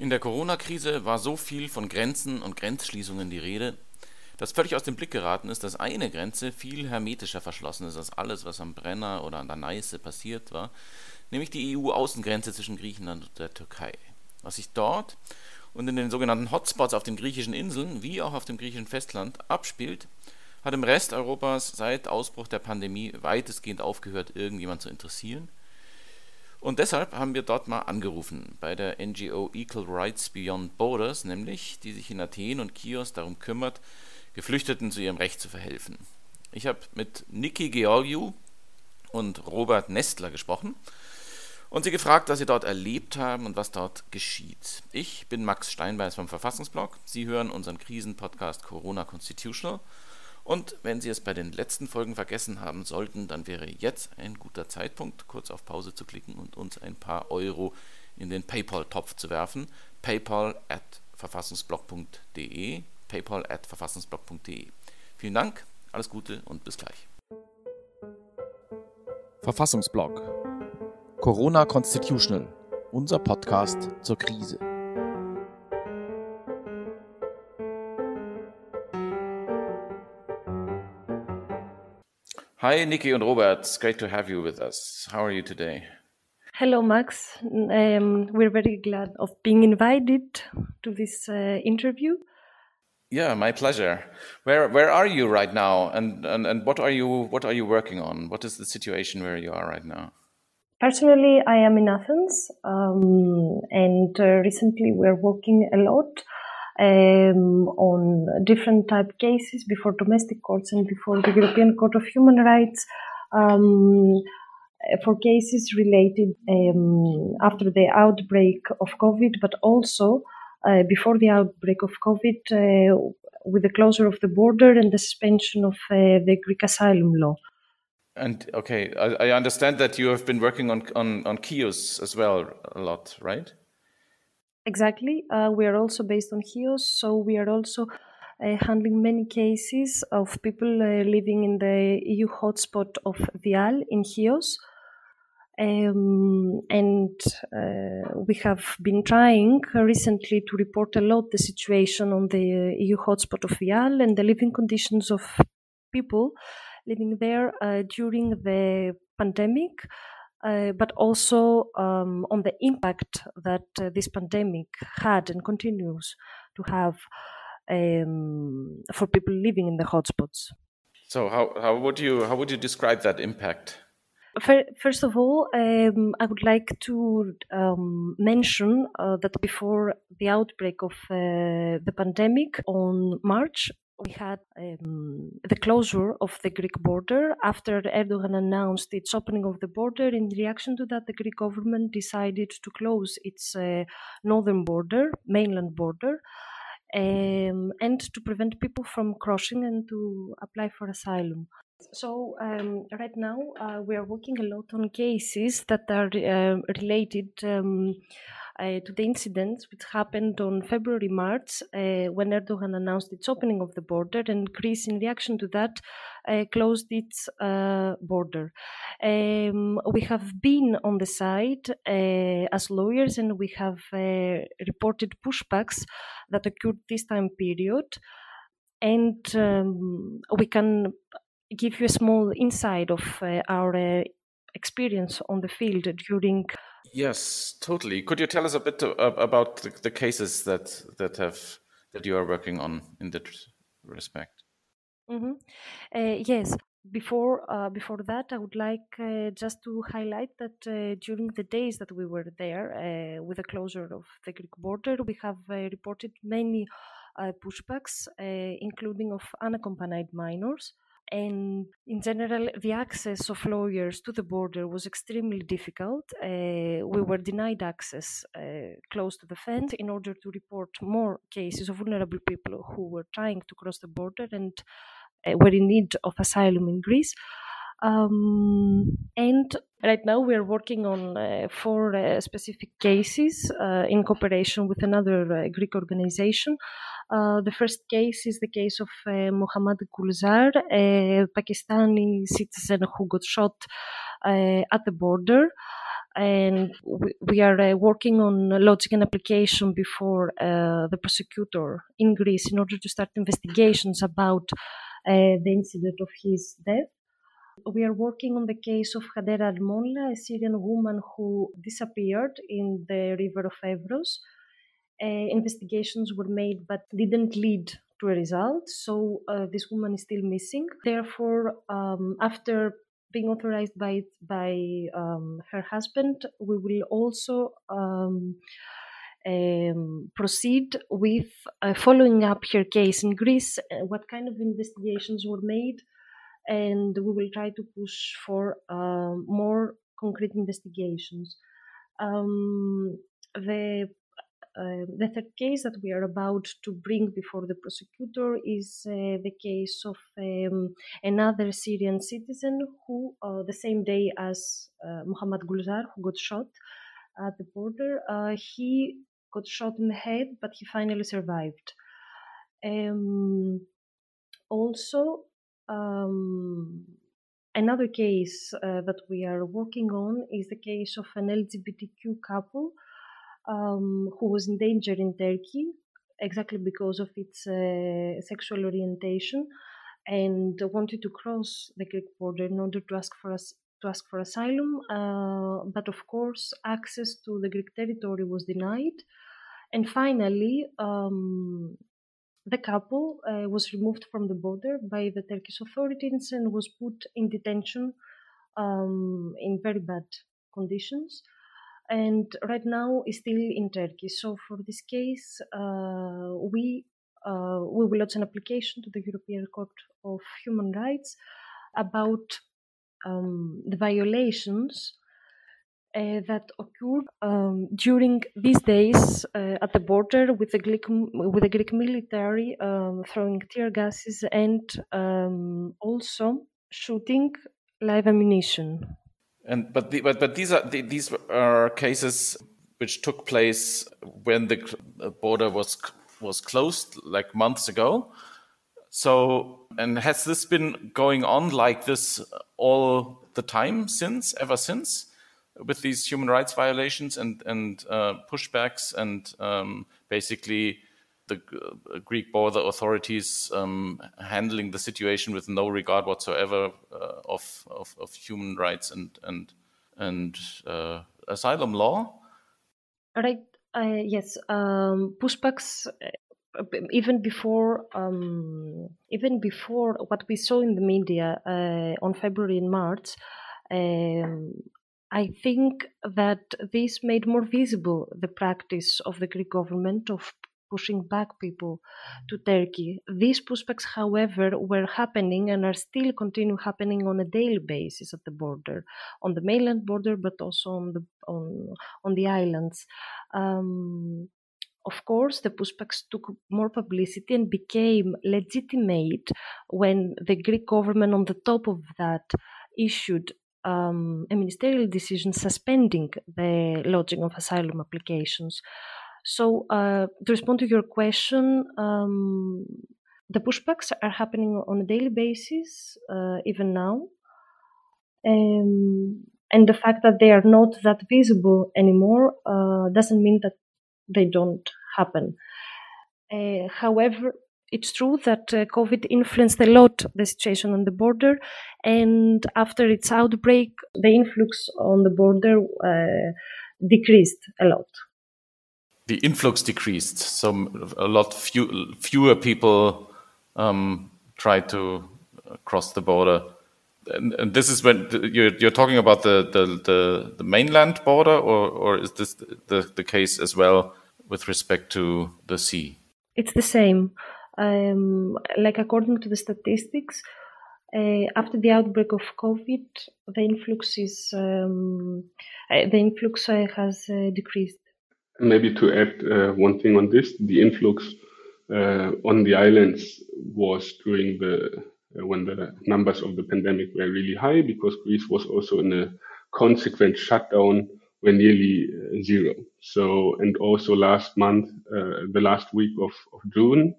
In der Corona-Krise war so viel von Grenzen und Grenzschließungen die Rede, dass völlig aus dem Blick geraten ist, dass eine Grenze viel hermetischer verschlossen ist als alles, was am Brenner oder an der Neiße passiert war, nämlich die EU-Außengrenze zwischen Griechenland und der Türkei. Was sich dort und in den sogenannten Hotspots auf den griechischen Inseln wie auch auf dem griechischen Festland abspielt, hat im Rest Europas seit Ausbruch der Pandemie weitestgehend aufgehört, irgendjemand zu interessieren und deshalb haben wir dort mal angerufen, bei der NGO Equal Rights Beyond Borders, nämlich, die sich in Athen und Chios darum kümmert, Geflüchteten zu ihrem Recht zu verhelfen. Ich habe mit Niki Georgiou und Robert Nestler gesprochen und sie gefragt, was sie dort erlebt haben und was dort geschieht. Ich bin Max Steinbeiß vom Verfassungsblog. Sie hören unseren Krisenpodcast Corona Constitutional und wenn Sie es bei den letzten Folgen vergessen haben sollten, dann wäre jetzt ein guter Zeitpunkt, kurz auf Pause zu klicken und uns ein paar Euro in den PayPal-Topf zu werfen. PayPal at verfassungsblog.de. PayPal at verfassungsblog.de. Vielen Dank, alles Gute und bis gleich. Verfassungsblog Corona Constitutional, unser Podcast zur Krise. Hi, Nikki and Robert. It's great to have you with us. How are you today? Hello, Max. Um, we're very glad of being invited to this uh, interview. Yeah, my pleasure. Where where are you right now, and, and and what are you what are you working on? What is the situation where you are right now? Personally, I am in Athens, um, and uh, recently we're working a lot um, on different type cases before domestic courts and before the European Court of Human Rights um, for cases related um, after the outbreak of COVID, but also uh, before the outbreak of COVID uh, with the closure of the border and the suspension of uh, the Greek asylum law. And okay, I, I, understand that you have been working on on on Chios as well a lot, right? Exactly. Uh, we are also based on Chios, so we are also uh, handling many cases of people uh, living in the EU hotspot of Vial in Chios. Um, and uh, we have been trying recently to report a lot the situation on the EU hotspot of Vial and the living conditions of people living there uh, during the pandemic uh, but also um, on the impact that uh, this pandemic had and continues to have um, for people living in the hotspots. So, how, how would you how would you describe that impact? First of all, um, I would like to um, mention uh, that before the outbreak of uh, the pandemic on March, we had um, the closure of the Greek border after Erdogan announced its opening of the border. In reaction to that, the Greek government decided to close its uh, northern border, mainland border, um, and to prevent people from crossing and to apply for asylum. So, um, right now, uh, we are working a lot on cases that are uh, related um, to the incidents which happened on February, March, uh, when Erdogan announced its opening of the border, and Greece, in reaction to that, uh, closed its uh, border. Um, we have been on the side uh, as lawyers, and we have uh, reported pushbacks that occurred this time period, and um, we can give you a small insight of our experience on the field during Yes, totally. Could you tell us a bit to, uh, about the, the, cases that that have that you are working on in that respect? Mm-hmm. Uh, yes. Before uh, before that, I would like uh, just to highlight that uh, during the days that we were there uh, with the closure of the Greek border, we have reported many pushbacks, including of unaccompanied minors and in general the access of lawyers to the border was extremely difficult. Uh, we were denied access uh, close to the fence in order to report more cases of vulnerable people who were trying to cross the border and uh, were in need of asylum in greece. Um, and right now we are working on uh, four uh, specific cases uh, in cooperation with another greek organization uh, the first case is the case of uh, Mohammad Gulzar, a Pakistani citizen who got shot uh, at the border. and we, we are uh, working on lodging an application before uh, the prosecutor in Greece in order to start investigations about the incident of his death. We are working on the case of Hadera Almonla, a Syrian woman who disappeared in the river of Evros. Uh, investigations were made but didn't lead to a result, so uh, this woman is still missing. Therefore, um, after being authorized by by um, her husband, we will also um, um, proceed with uh, following up her case in Greece. Uh, what kind of investigations were made, and we will try to push for uh, more concrete investigations. Um, the uh, the third case that we are about to bring before the prosecutor is uh, the case of um, another Syrian citizen who, uh, the same day as uh, Muhammad Gulzar, who got shot at the border, uh, he got shot in the head, but he finally survived. Um, also, um, another case uh, that we are working on is the case of an LGBTQ couple um, who was in danger in Turkey exactly because of its uh, sexual orientation and wanted to cross the Greek border in order to ask for us to ask for asylum, uh, but of course access to the Greek territory was denied. And finally, um, the couple uh, was removed from the border by the Turkish authorities and was put in detention um, in very bad conditions and right now is still in Turkey. So for this case, uh, we uh, we will launch an application to the European Court of Human Rights about um, the violations uh, that occurred um, during these days uh, at the border with the Greek with the Greek military um, throwing tear gases and um, also shooting live ammunition. And but the, but but these are the, these are cases which took place when the border was was closed like months ago. So and has this been going on like this all the time since ever since with these human rights violations and and uh, pushbacks and um, basically the uh, Greek border authorities um, handling the situation with no regard whatsoever uh, of, of, of human rights and and and uh, asylum law. Right. Uh, yes. Um, pushbacks. Uh, even before, um, even before what we saw in the media uh, on February and March, um, I think that this made more visible the practice of the Greek government of pushing back people to Turkey. These pushbacks, however, were happening and are still continue happening on a daily basis at the border, on the mainland border, but also on the on on the islands. Um, of course, the pushbacks took more publicity and became legitimate when the Greek government, on the top of that, issued um, a ministerial decision suspending the lodging of asylum applications. So, uh, to respond to your question, um, the pushbacks are happening on a daily basis, uh, even now. Um, and the fact that they are not that visible anymore uh, doesn't mean that they don't happen. Uh, however, it's true that uh, COVID influenced a lot the situation on the border, and after its outbreak, the influx on the border uh, decreased a lot the influx decreased. So a lot few, fewer people um, try to cross the border. And, and this is when you're, you're talking about the, the, the, the, mainland border, or, or is this the, the case as well with respect to the sea? It's the same. Um, like according to the statistics, uh, after the outbreak of COVID, the influx is um, uh, the influx uh, has uh, decreased. Maybe to add uh, one thing on this, the influx uh, on the islands was during the uh, when the numbers of the pandemic were really high because Greece was also in a consequent shutdown were nearly uh, zero. So and also last month, uh, the last week of, of June,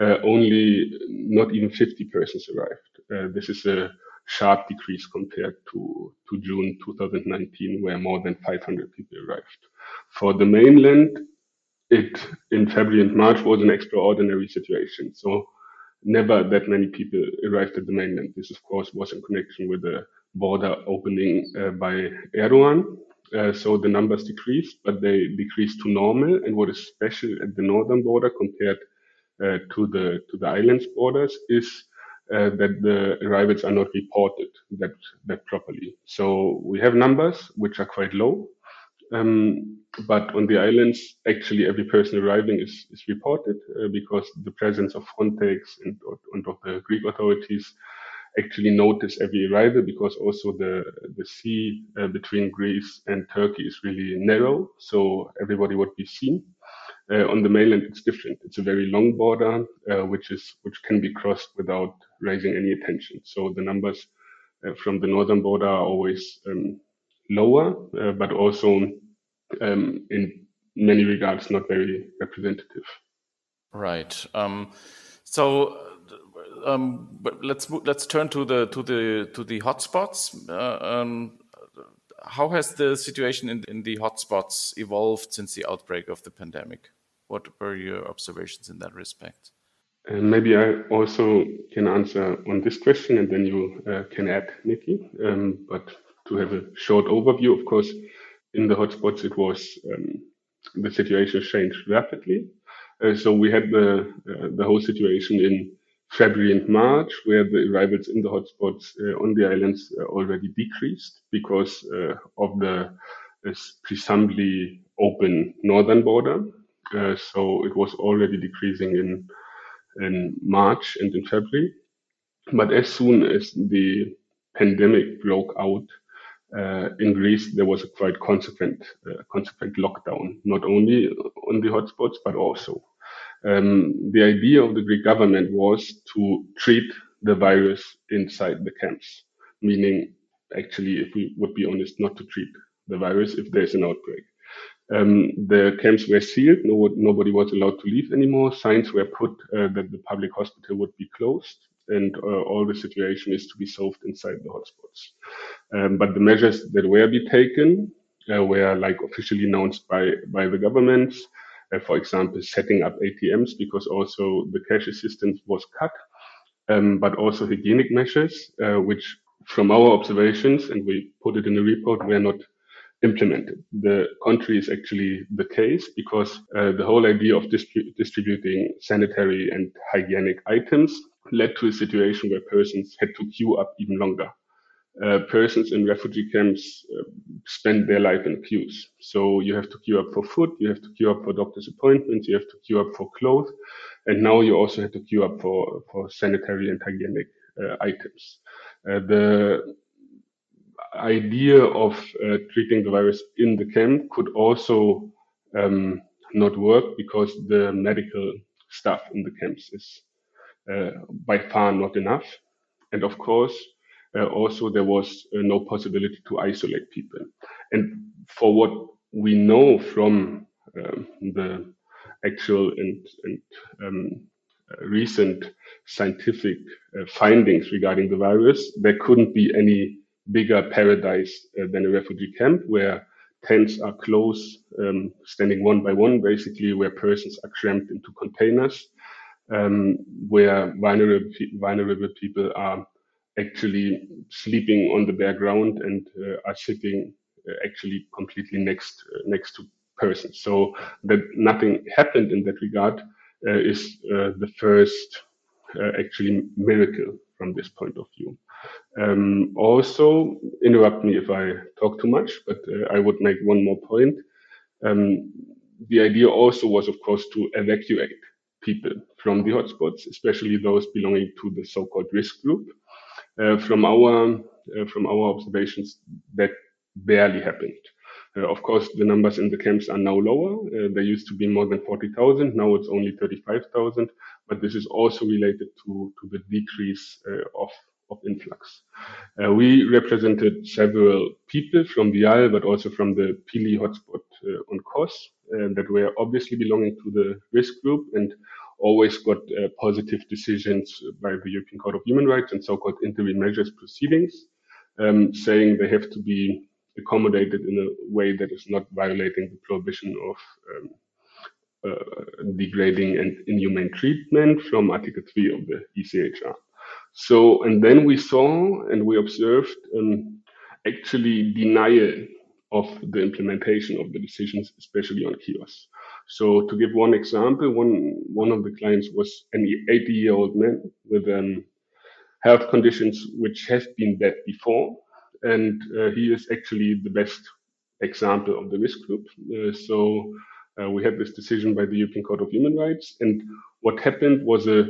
uh, only not even 50 persons arrived. this is a sharp decrease compared to, to June 2019, where more than 500 people arrived. For the mainland, it in February and March was an extraordinary situation. So never that many people arrived at the mainland. This, of course, was in connection with the border opening uh, by Erdogan. Uh, so the numbers decreased, but they decreased to normal. And what is special at the northern border compared uh, to the to the islands borders is uh, that the arrivals are not reported that that properly. So we have numbers which are quite low, um, but on the islands, actually every person arriving is is reported uh, because the presence of Frontex and, and of the Greek authorities actually notice every arrival because also the the sea uh, between Greece and Turkey is really narrow, so everybody would be seen. Uh, on the mainland, it's different. It's a very long border, uh, which is which can be crossed without raising any attention. So the numbers uh, from the northern border are always um, lower, uh, but also um, in many regards not very representative. Right. Um, so um, but let's let's turn to the to the to the hotspots. Uh, um, how has the situation in, in the hotspots evolved since the outbreak of the pandemic? What were your observations in that respect? And maybe I also can answer on this question, and then you uh, can add, Nikki. Um, but to have a short overview, of course, in the hotspots, it was um, the situation changed rapidly. Uh, so we had the uh, the whole situation in February and March, where the arrivals in the hotspots uh, on the islands uh, already decreased because uh, of the presumably open northern border. Uh, so it was already decreasing in in March and in February. But as soon as the pandemic broke out uh, in Greece, there was a quite consequent uh, consequent lockdown, not only on the hotspots but also um, the idea of the Greek government was to treat the virus inside the camps, meaning, actually, if we would be honest, not to treat the virus if there's an outbreak. Um, the camps were sealed. No, nobody was allowed to leave anymore. Signs were put uh, that the public hospital would be closed, and uh, all the situation is to be solved inside the hotspots. Um, but the measures that were be taken uh, were like officially announced by by the governments. Uh, for example, setting up ATMs because also the cash assistance was cut, um, but also hygienic measures, uh, which from our observations, and we put it in the report, were not implemented. The contrary is actually the case because uh, the whole idea of distributing sanitary and hygienic items led to a situation where persons had to queue up even longer uh, persons in refugee camps uh, spend their life in queues. So you have to queue up for food, you have to queue up for doctor's appointments, you have to queue up for clothes, and now you also have to queue up for, for sanitary and hygienic uh, items. Uh, the idea of uh, treating the virus in the camp could also um, not work because the medical staff in the camps is uh, by far not enough. And of course, uh, also there was uh, no possibility to isolate people. And for what we know from um, the actual and, and um, recent scientific uh, findings regarding the virus, there couldn't be any bigger paradise uh, than a refugee camp where tents are close, um, standing one by one, basically, where persons are cramped into containers, um, where vulnerable, vulnerable people are actually sleeping on the bare ground and uh, are sitting uh, actually completely next uh, next to persons. So that nothing happened in that regard is the first actually miracle from this point of view. Um, also, interrupt me if I talk too much, but uh, I would make one more point. Um, the idea also was, of course, to evacuate people from the hotspots, especially those belonging to the so-called risk group. Uh, from our uh, from our observations, that barely happened. Uh, of course, the numbers in the camps are now lower. Uh, there used to be more than 40,000. Now it's only 35,000. But this is also related to, to the decrease uh, of, of influx. Uh, we represented several people from Vial, but also from the Pili hotspot on Kos that were obviously belonging to the risk group and always got uh, positive decisions by the European Court of Human Rights and so-called interim measures proceedings, um, saying they have to be accommodated in a way that is not violating the prohibition of um, uh, degrading and inhumane treatment from Article 3 of the ECHR. So, and then we saw and we observed um, actually denial of the implementation of the decisions, especially on Chios. So, to give one example, one one of the clients was an 80 year old man with um, health conditions which have been bad before, and uh, he is actually the best example of the risk group. Uh, so, uh, we had this decision by the European Court of Human Rights, and what happened was a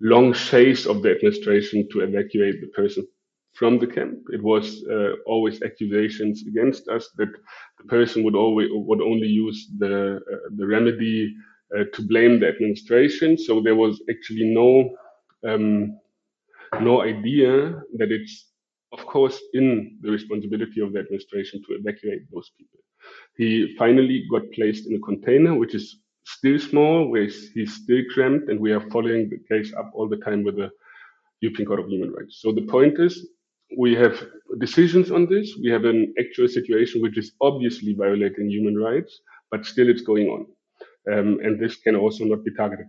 long chase of the administration to evacuate the person from the camp. It was uh, always accusations against us that the person would always would only use the uh, the remedy uh, to blame the administration. So there was actually no um, no idea that it's of course in the responsibility of the administration to evacuate those people. He finally got placed in a container, which is still small, where he's still cramped, and we are following the case up all the time with the European Court of Human Rights. So the point is, we have decisions on this. We have an actual situation which is obviously violating human rights, but still it's going on. Um, and this can also not be targeted.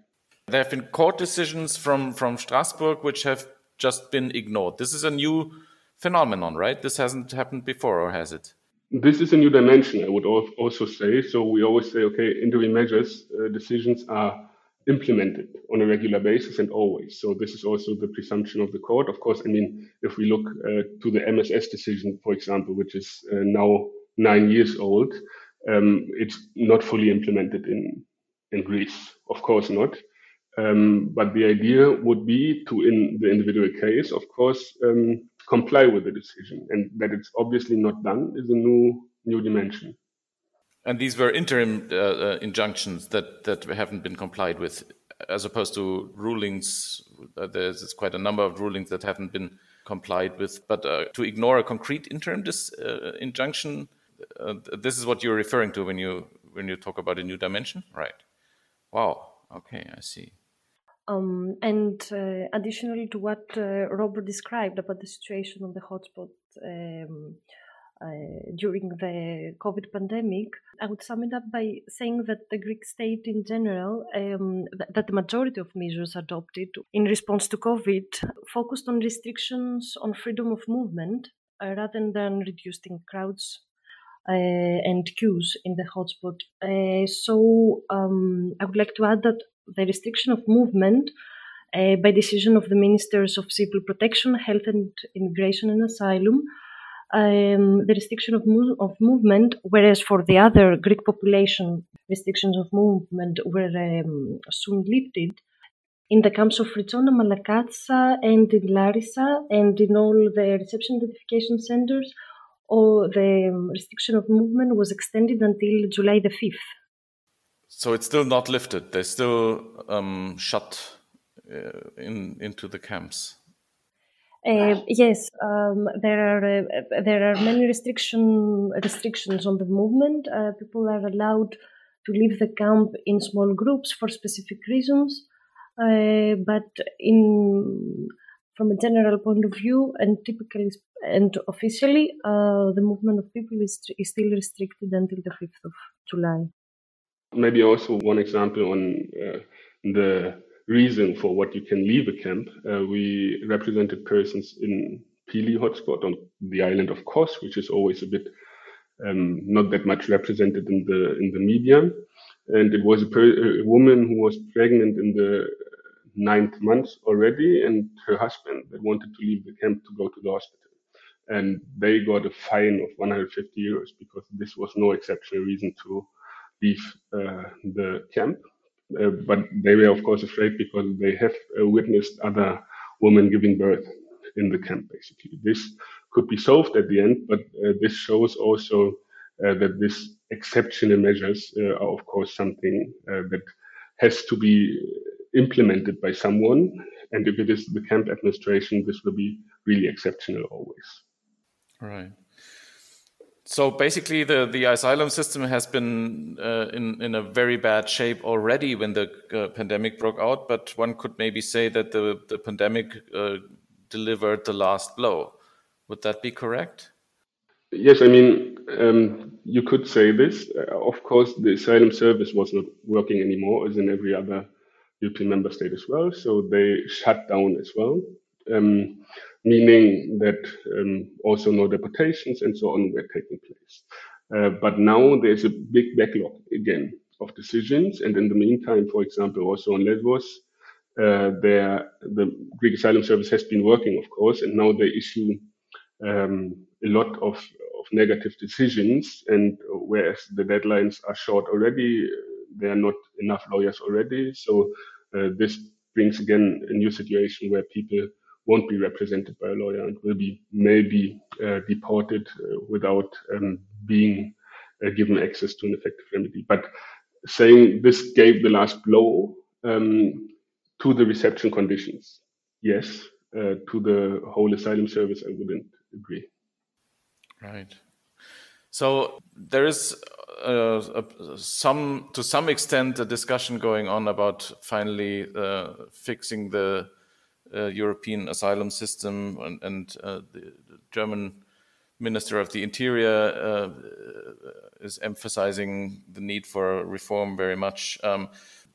There have been court decisions from, from Strasbourg which have just been ignored. This is a new phenomenon, right? This hasn't happened before, or has it? This is a new dimension, I would also say. So we always say, okay, interim measures uh, decisions are implemented on a regular basis and always. So this is also the presumption of the court. Of course, I mean, if we look uh, to the MSS decision, for example, which is uh, now nine years old, um, it's not fully implemented in in Greece. Of course not. Um, but the idea would be to, in the individual case, of course, um, comply with the decision, and that it's obviously not done is a new new dimension. And these were interim uh, uh, injunctions that that haven't been complied with, as opposed to rulings. Uh, there's quite a number of rulings that haven't been complied with. But uh, to ignore a concrete interim dis, uh, injunction, uh, this is what you're referring to when you when you talk about a new dimension, right? Wow. Okay, I see. Um, and additionally to what Robert described about the situation on the hotspot. Um, uh, during the COVID pandemic, I would sum it up by saying that the Greek state in general, um, th- that the majority of measures adopted in response to COVID focused on restrictions on freedom of movement uh, rather than reducing crowds uh, and queues in the hotspot. Uh, so um, I would like to add that the restriction of movement uh, by decision of the ministers of civil protection, health and immigration and asylum um, the restriction of, of movement, whereas for the other Greek population, restrictions of movement were um, soon lifted. In the camps of Ritsona, Malakasa, and in Larissa, and in all the reception identification centers, or the um, restriction of movement was extended until July the 5th. So it's still not lifted. They're still um, shut uh, in into the camps. Uh, yes, um, there are uh, there are many restriction restrictions on the movement. Uh, people are allowed to leave the camp in small groups for specific reasons, uh, but in from a general point of view and typically and officially, uh, the movement of people is, is still restricted until the fifth of July. Maybe also one example on uh, the reason for what you can leave a camp. Uh, we represented persons in Pili hotspot on the island of Kos, which is always a bit um, not that much represented in the in the media. And it was a, per- a woman who was pregnant in the ninth month already, and her husband that wanted to leave the camp to go to the hospital. And they got a fine of 150 euros because this was no exceptional reason to leave uh, the camp. Uh, but they were, of course, afraid because they have uh, witnessed other women giving birth in the camp, basically. This could be solved at the end, but uh, this shows also that this exceptional measures are, of course, something that has to be implemented by someone. And if it is the camp administration, this will be really exceptional always. Right. So basically, the, the asylum system has been uh, in, in a very bad shape already when the uh, pandemic broke out, but one could maybe say that the, the pandemic uh, delivered the last blow. Would that be correct? Yes, I mean, um, you could say this. Uh, of course, the asylum service was not working anymore, as in every other European member state as well. So they shut down as well. Um, meaning that um, also no deportations and so on were taking place. Uh, but now there's a big backlog again of decisions, and in the meantime, for example, also on Lesbos, uh, there the Greek Asylum Service has been working, of course, and now they issue um, a lot of, of negative decisions, and whereas the deadlines are short already, there are not enough lawyers already. So uh, this brings again a new situation where people won't be represented by a lawyer and will be maybe uh, deported uh, without um, being uh, given access to an effective remedy. But saying this gave the last blow um, to the reception conditions, yes. Uh, to the whole asylum service, I wouldn't agree. Right. So there is uh, some, to some extent, a discussion going on about finally uh, fixing the European asylum system, and, and uh, the, the, German Minister of the Interior uh, is emphasizing the need for reform very much. Um,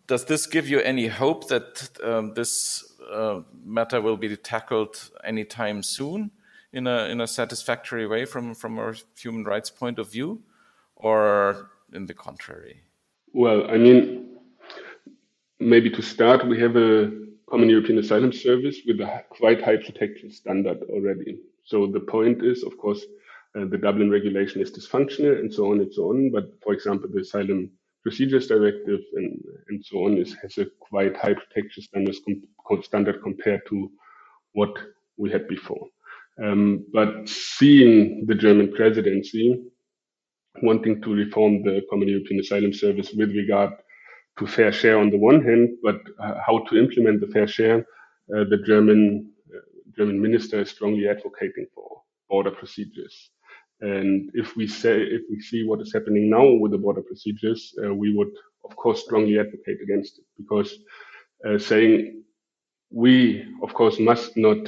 does this give you any hope that um, this uh, matter will be tackled anytime soon in a in a satisfactory way from from a human rights point of view, or in the contrary? Well, I mean, maybe to start, we have a Common European Asylum Service with a quite high protection standard already. So the point is, of course, uh, the Dublin regulation is dysfunctional and so on and so on. But for example, the Asylum Procedures Directive and, and so on is, has a quite high protection standards com- standard compared to what we had before. Um, but seeing the German presidency wanting to reform the Common European Asylum Service with regard to fair share on the one hand, but uh, how to implement the fair share, uh, the German uh, German minister is strongly advocating for border procedures. And if we say if we see what is happening now with the border procedures, we would of course strongly advocate against it because saying we of course must not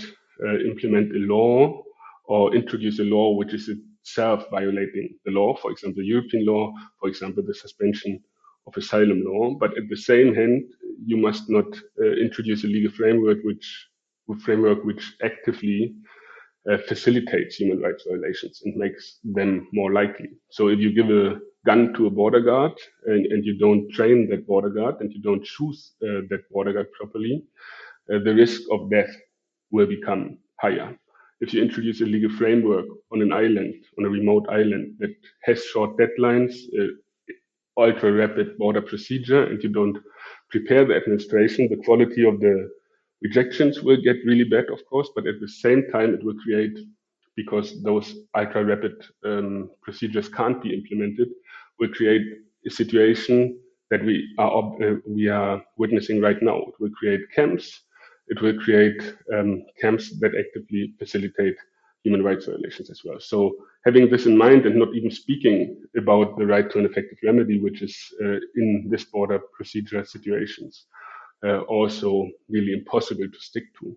implement a law or introduce a law which is itself violating the law, for example, European law, for example, the suspension of asylum law, but at the same hand, you must not uh, introduce a legal framework which framework which actively uh, facilitates human rights violations and makes them more likely. So if you give a gun to a border guard and, and you don't train that border guard and you don't choose uh, that border guard properly, uh, the risk of death will become higher. If you introduce a legal framework on an island, on a remote island that has short deadlines, uh, ultra rapid border procedure and you don't prepare the administration, the quality of the rejections will get really bad, of course, but at the same time, it will create, because those ultra rapid um, procedures can't be implemented, will create a situation that we are uh, we are witnessing right now. It will create camps. It will create um, camps that actively facilitate human rights violations as well. So having this in mind and not even speaking about the right to an effective remedy, which is uh, in this border procedure situations, uh, also really impossible to stick to.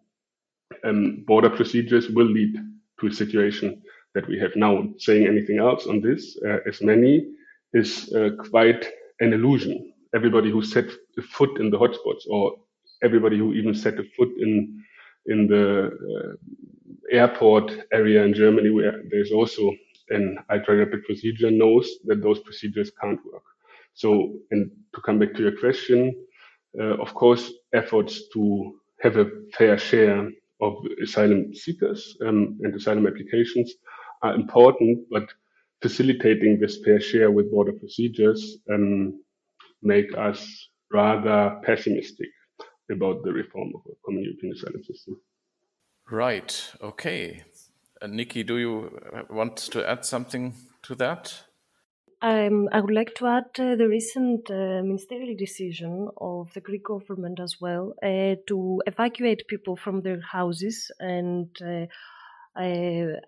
Um, border procedures will lead to a situation that we have now. Saying anything else on this, uh, as many, is uh, quite an illusion. Everybody who set a foot in the hotspots, or everybody who even set a foot in in the uh, airport area in Germany, where there's also an ultra rapid procedure, knows that those procedures can't work. So, and to come back to your question, uh, of course, efforts to have a fair share of asylum seekers um, and asylum applications are important, but facilitating this fair share with border procedures um, make us rather pessimistic about the reform of a common European asylum system. Right. Okay. Uh, Nikki, do you uh, want to add something to that? Um, I would like to add uh, the recent uh, ministerial decision of the Greek government as well uh, to evacuate people from their houses and uh,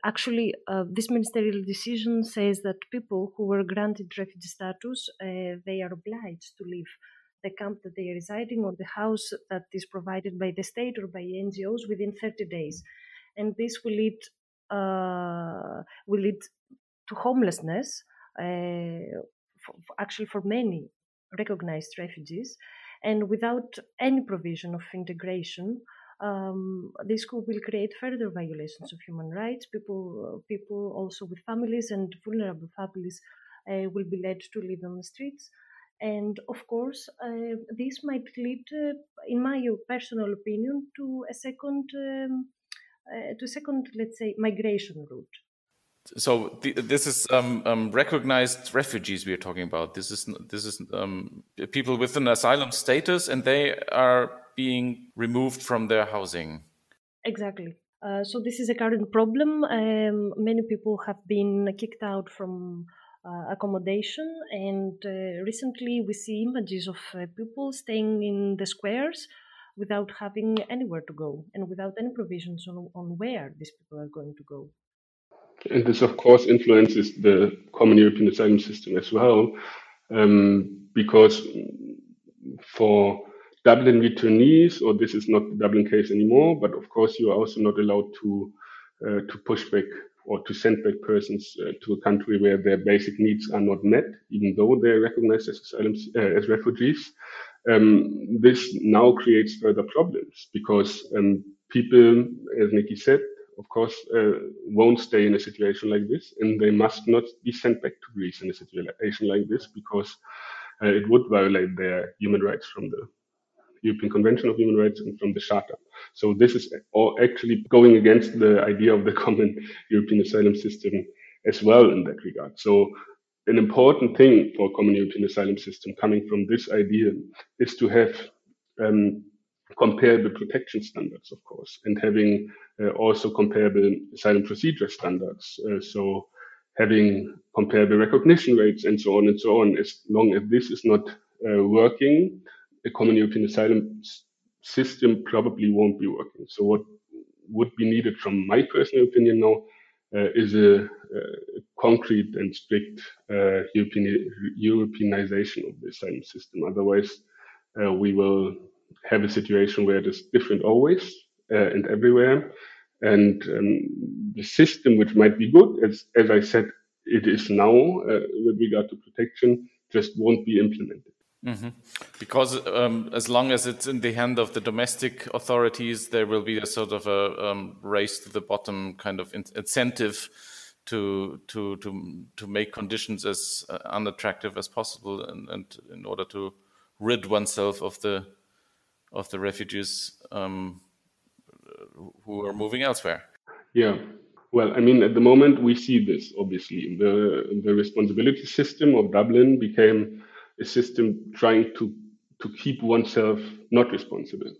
actually, this ministerial decision says that people who were granted refugee status they are obliged to leave the camp that they are residing or the house that is provided by the state or by NGOs within 30 days, and this will lead uh, will lead to homelessness. Uh, for, actually, for many recognized refugees, and without any provision of integration, um, this will create further violations of human rights. People, people also with families and vulnerable families uh, will be led to live on the streets. And of course, uh, this might lead, uh, in my personal opinion, to a second, um, uh, to a second, let's say, migration route. So the, this is um, um, recognized refugees we are talking about. This is this is um, people with an asylum status, and they are being removed from their housing. Exactly. Uh, so this is a current problem. Um, many people have been kicked out from accommodation, and uh, recently we see images of uh, people staying in the squares without having anywhere to go and without any provisions on, on where these people are going to go. And this, of course, influences the common European asylum system as well, um, because for Dublin returnees, or this is not the Dublin case anymore, but of course you are also not allowed to uh, to push back or to send back persons uh, to a country where their basic needs are not met, even though they're recognized as asylum uh, as refugees. Um, this now creates further problems because um, people, as Nikki said, of course, uh, won't stay in a situation like this, and they must not be sent back to Greece in a situation like this because uh, it would violate their human rights from the European Convention of Human Rights and from the Charter. So this is all actually going against the idea of the common European asylum system as well in that regard. So an important thing for a common European asylum system coming from this idea is to have um, comparable protection standards, of course, and having uh, also comparable asylum procedure standards. Uh, so having comparable recognition rates and so on and so on. As long as this is not uh, working, a common European asylum system probably won't be working. So what would be needed from my personal opinion now uh, is a, a, concrete and strict uh, European, Europeanization of the asylum system. Otherwise, uh, we will have a situation where it is different always uh, and everywhere. And um, the system, which might be good, as, as I said, it is now uh, with regard to protection, just won't be implemented. Mm-hmm. Because um, as long as it's in the hand of the domestic authorities, there will be a sort of a um, race to the bottom kind of in- incentive to to to to make conditions as uh, unattractive as possible, and, and, in order to rid oneself of the of the refugees um, who are moving elsewhere. Yeah. Well, I mean, at the moment we see this. Obviously, the the responsibility system of Dublin became a system trying to to keep oneself not responsible.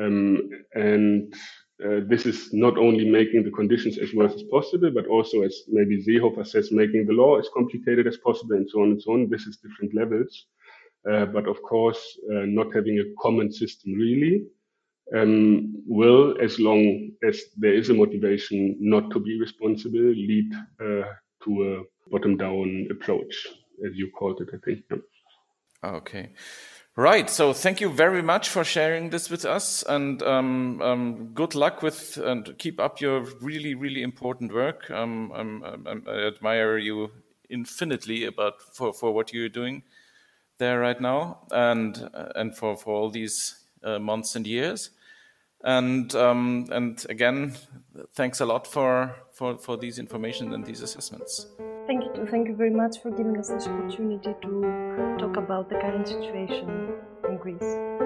Um, and uh, this is not only making the conditions as worse as possible, but also, as maybe Seehofer says, making the law as complicated as possible, and so on and so on. This is different levels. Uh, but of course, uh, not having a common system really um, will, as long as there is a motivation not to be responsible, lead uh, to a bottom down approach, as you called it, I think. Okay. Right. So thank you very much for sharing this with us, and um, um, good luck with and keep up your really, really important work. Um, um I admire you infinitely about for, for what you're doing there right now, and and for for all these uh, months and years. And um, and again, thanks a lot for for for these information and these assessments. Thank you. Thank you very much for giving us this opportunity to talk about the current situation in Greece.